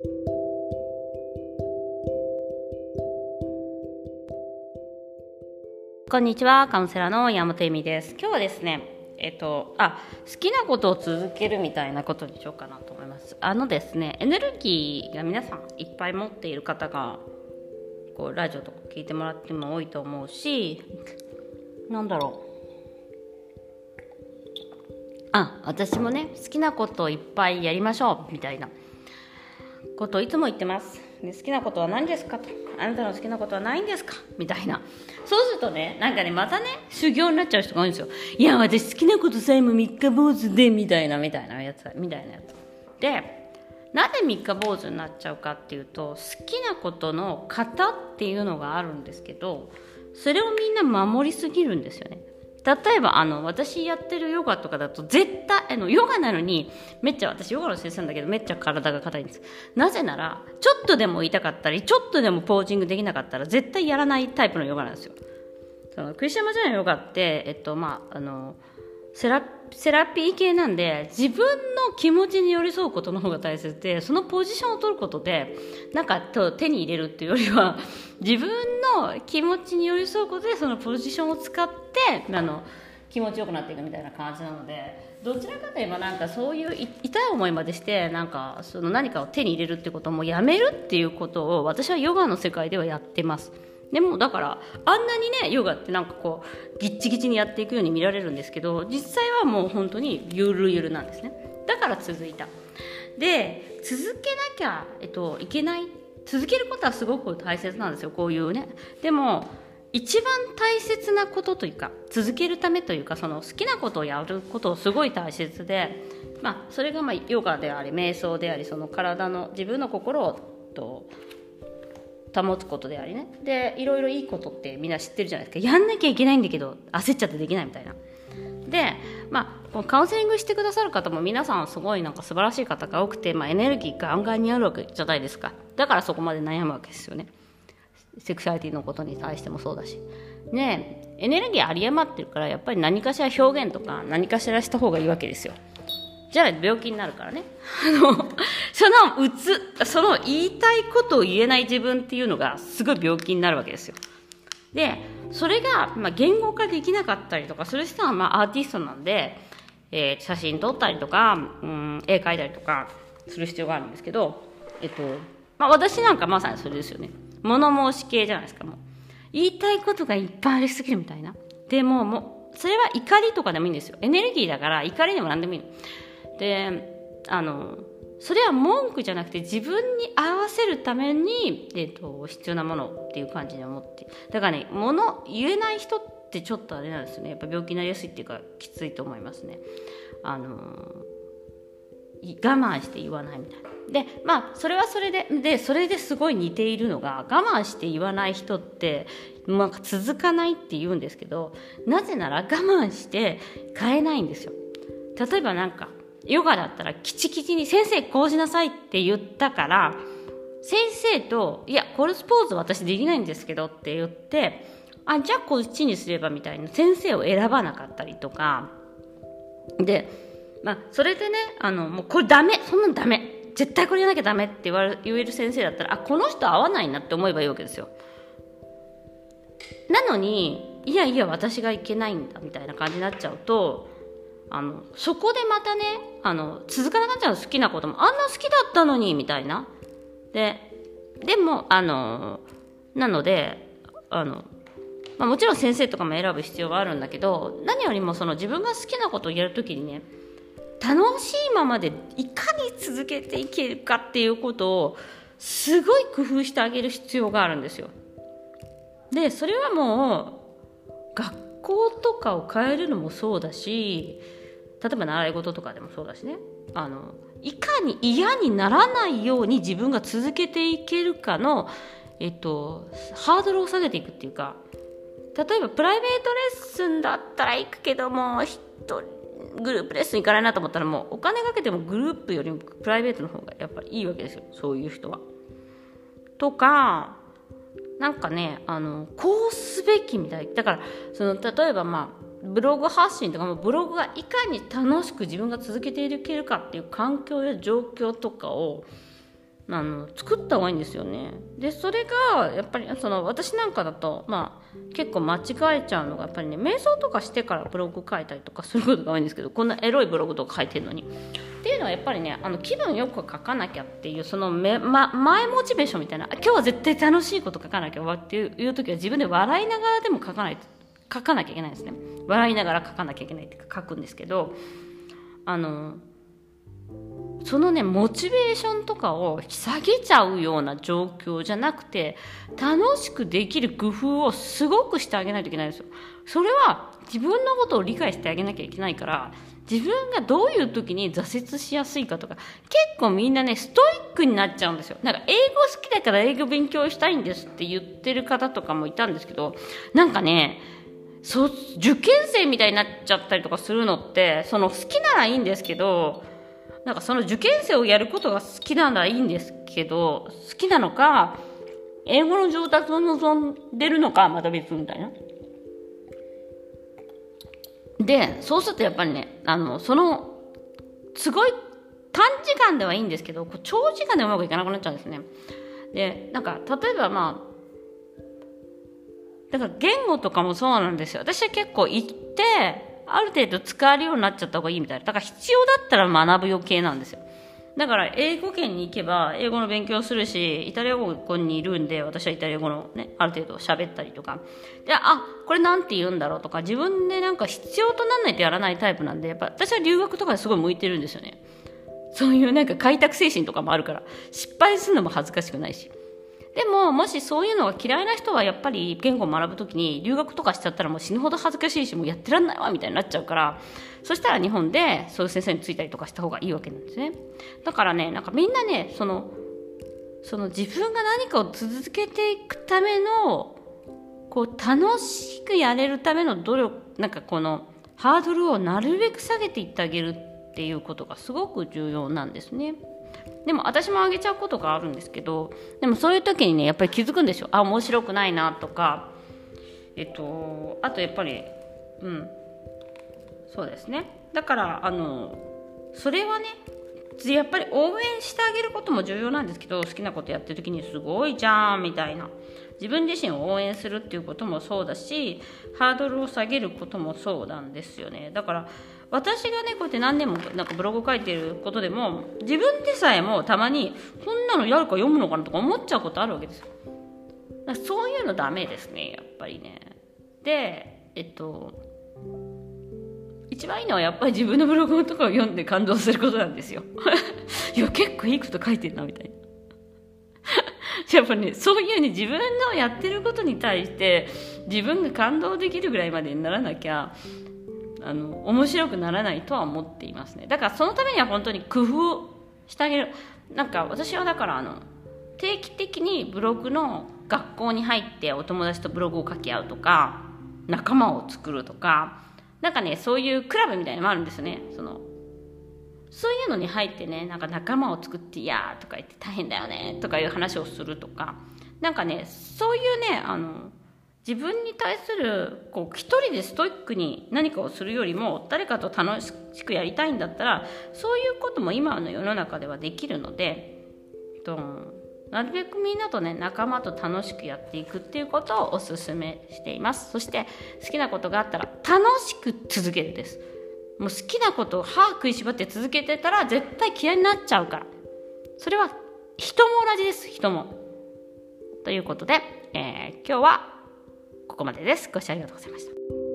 こんにちは、カウンセラーの山本恵美です。今日はですね、えっと、あ、好きなことを続けるみたいなことにしようかなと思います。あのですね、エネルギーが皆さんいっぱい持っている方が、こう、ラジオとか聞いてもらっても多いと思うし、なんだろう。あ、私もね、好きなことをいっぱいやりましょう、みたいなことをいつも言ってます。で好きなことは何ですかと。あなたの好きなことはないんですかみたいな。そうするとね、なんかね、またね、修行になっちゃう人が多いんですよ。いや、私好きなことさえも三日坊主で、みたいな、みたいなやつ、みたいなやつ。で、なぜ三日坊主になっちゃうかっていうと、好きなことの型っていうのがあるんですけど、それをみんな守りすぎるんですよね。例えばあの私やってるヨガとかだと絶対あのヨガなのにめっちゃ私ヨガの先生なんだけどめっちゃ体が硬いんです。なぜならちょっとでも痛かったりちょっとでもポージングできなかったら絶対やらないタイプのヨガなんですよ。そのクリスチャンマジャのヨガってえっとまああのセラセラピー系なんで自分の気持ちに寄り添うことの方が大切でそのポジションを取ることでなんか手に入れるっていうよりは 自分の気持ちに寄り添うことでそのポジションを使ってあの気持ちよくなっていくみたいな感じなのでどちらかといえばなんかそういう痛い思いまでしてなんかその何かを手に入れるってこともやめるっていうことを私はヨガの世界ではやってます。でもだからあんなにねヨガってなんかこうギッチギチにやっていくように見られるんですけど実際はもう本当にゆるゆるなんですね。だから続いた。で続けなきゃ、えっと、いけない。続けることはすごく大切なんですよ。こういうね。でも一番大切なことというか続けるためというかその好きなことをやることすごい大切で、まあ、それがまあヨガであり瞑想でありその体の自分の心をと保つことでありね。でいろいろいいことってみんな知ってるじゃないですか。やんなきゃいけないんだけど焦っちゃってできないみたいな。でまあカウンセリングしてくださる方も皆さんすごいなんか素晴らしい方が多くて、まあ、エネルギーが案外にあるわけじゃないですか。だからそこまで悩むわけですよね。セクシャリティのことに対してもそうだし。ねエネルギーあり余ってるからやっぱり何かしら表現とか何かしらした方がいいわけですよ。じゃあ病気になるからね。あの、そのうつ、その言いたいことを言えない自分っていうのがすごい病気になるわけですよ。で、それが、まあ、言語化できなかったりとかする人は、まあ、アーティストなんで、えー、写真撮ったりとか、うん、絵描いたりとかする必要があるんですけど、えっと、まあ、私なんかまさにそれですよね。物申し系じゃないですか、もう。言いたいことがいっぱいありすぎるみたいな。でも、もう、それは怒りとかでもいいんですよ。エネルギーだから怒りでも何でもいいの。であのそれは文句じゃなくて自分に合わせるために、えーと、必要なものっていう感じに思ってだからね物言えない人ってちょっとあれなんですよね。やっぱ病気になりやすいっていうかきついと思いますね。あの我慢して言わないみたいな。でまあそれはそれででそれですごい似ているのが我慢して言わない人ってまあ、続かないって言うんですけどなぜなら我慢して変えないんですよ。例えばなんかヨガだったらきちきちに先生こうしなさいって言ったから先生といやこれスポーツ私できないんですけどって言ってあじゃあこっちにすればみたいな先生を選ばなかったりとか。でまあそれでねあのもうこれダメそんなんダメ絶対これやなきゃダメって言わ言える先生だったらあこの人合わないなって思えばいいわけですよ。なのにいやいや私がいけないんだみたいな感じになっちゃうとあのそこでまたねあの続かなくなっちゃう好きなこともあんな好きだったのにみたいなででもあのなのであの、まあ、もちろん先生とかも選ぶ必要はあるんだけど何よりもその自分が好きなことをやるときにね楽しいままでいかに続けていけるかっていうことをすごい工夫してあげる必要があるんですよ。でそれはもう学学校とかを変えるのもそうだし例えば習い事とかでもそうだしねあのいかに嫌にならないように自分が続けていけるかの、えっと、ハードルを下げていくっていうか例えばプライベートレッスンだったら行くけども一グループレッスン行かないなと思ったらもうお金かけてもグループよりもプライベートの方がやっぱりいいわけですよそういう人は。とかなんかねあのこうすべきみたい。だからその例えばまあブログ発信とかもブログがいかに楽しく自分が続けていけるかっていう環境や状況とかをあの作った方がいいんですよね。でそれがやっぱりその私なんかだとまあ結構間違えちゃうのがやっぱりね瞑想とかしてからブログ書いたりとかすることが多いんですけどこんなエロいブログとか書いてるのに。っていうのはやっぱりねあの気分よく書かなきゃっていうそのめ、ま、前モチベーションみたいな今日は絶対楽しいこと書かなきゃわっていう時は自分で笑いながらでも書かない書かなきゃいけないですね。笑いながら書かなきゃいけないって書くんですけどあのそのねモチベーションとかを下げちゃうような状況じゃなくて楽しくできる工夫をすごくしてあげないといけないんですよ。それは自分のことを理解してあげなきゃいけないから自分がどういう時に挫折しやすいかとか結構みんなねストイックになっちゃうんですよなんか英語好きだから英語勉強したいんですって言ってる方とかもいたんですけどなんかねそ受験生みたいになっちゃったりとかするのってその好きならいいんですけどなんかその受験生をやることが好きならいいんですけど好きなのか英語の上達を望んでるのかまた別みたいな。でそうするとやっぱりねあのそのすごい短時間ではいいんですけど長時間でうまくいかなくなっちゃうんですね。でなんか例えばまあだから言語とかもそうなんですよ。私は結構行ってある程度使えるようになっちゃった方がいいみたいな。だから必要だったら学ぶ余計なんですよ。だから英語圏に行けば英語の勉強するし、イタリア語にいるんで、私はイタリア語のね、ある程度喋ったりとか。で、あ、これなんて言うんだろうとか、自分でなんか必要となんないとやらないタイプなんで、やっぱ私は留学とかですごい向いてるんですよね。そういうなんか開拓精神とかもあるから、失敗するのも恥ずかしくないし。でももしそういうのが嫌いな人はやっぱり言語を学ぶ時に留学とかしちゃったらもう死ぬほど恥ずかしいしもうやってらんないわみたいになっちゃうからそしたら日本でそういう先生についたりとかした方がいいわけなんですねだからねなんかみんなねそのその自分が何かを続けていくためのこう楽しくやれるための努力なんかこのハードルをなるべく下げていってあげるっていうことがすごく重要なんですね。でも私もあげちゃうことがあるんですけどでもそういう時にねやっぱり気づくんですよ。あ面白くないなとかえっとあとやっぱりうん。そうですね。だからあのそれはねやっぱり応援してあげることも重要なんですけど好きなことやってる時にすごいじゃんみたいな。自分自身を応援するっていうこともそうだしハードルを下げることもそうなんですよね。だから私がねこうやって何年もなんかブログ書いてることでも自分でさえもたまにこんなのやるか読むのかなとか思っちゃうことあるわけですよ。そういうのダメですねやっぱりね。でえっと一番いいのはやっぱり自分のブログとかを読んで感動することなんですよ。いや結構いいこと書いてんなみたいな。やっぱねそういうね自分のやってることに対して自分が感動できるぐらいまでにならなきゃあの面白くならないとは思っていますね。だからそのためには本当に工夫してあげる。なんか私はだからあの定期的にブログの学校に入ってお友達とブログを書き合うとか仲間を作るとかなんかねそういうクラブみたいなのもあるんですよね。そのそういうのに入ってねなんか仲間を作って「いや」とか言って「大変だよね」とかいう話をするとか。なんかねそういうねあの自分に対するこう一人でストイックに何かをするよりも誰かと楽しくやりたいんだったらそういうことも今の世の中ではできるのでとなるべくみんなとね仲間と楽しくやっていくっていうことをおすすめしています。そして好きなことがあったら楽しく続けるです。もう好きなことを歯食いしばって続けてたら絶対嫌いになっちゃうから。それは人も同じです人も。ということで、えー、今日はここまでです。ご視聴ありがとうございました。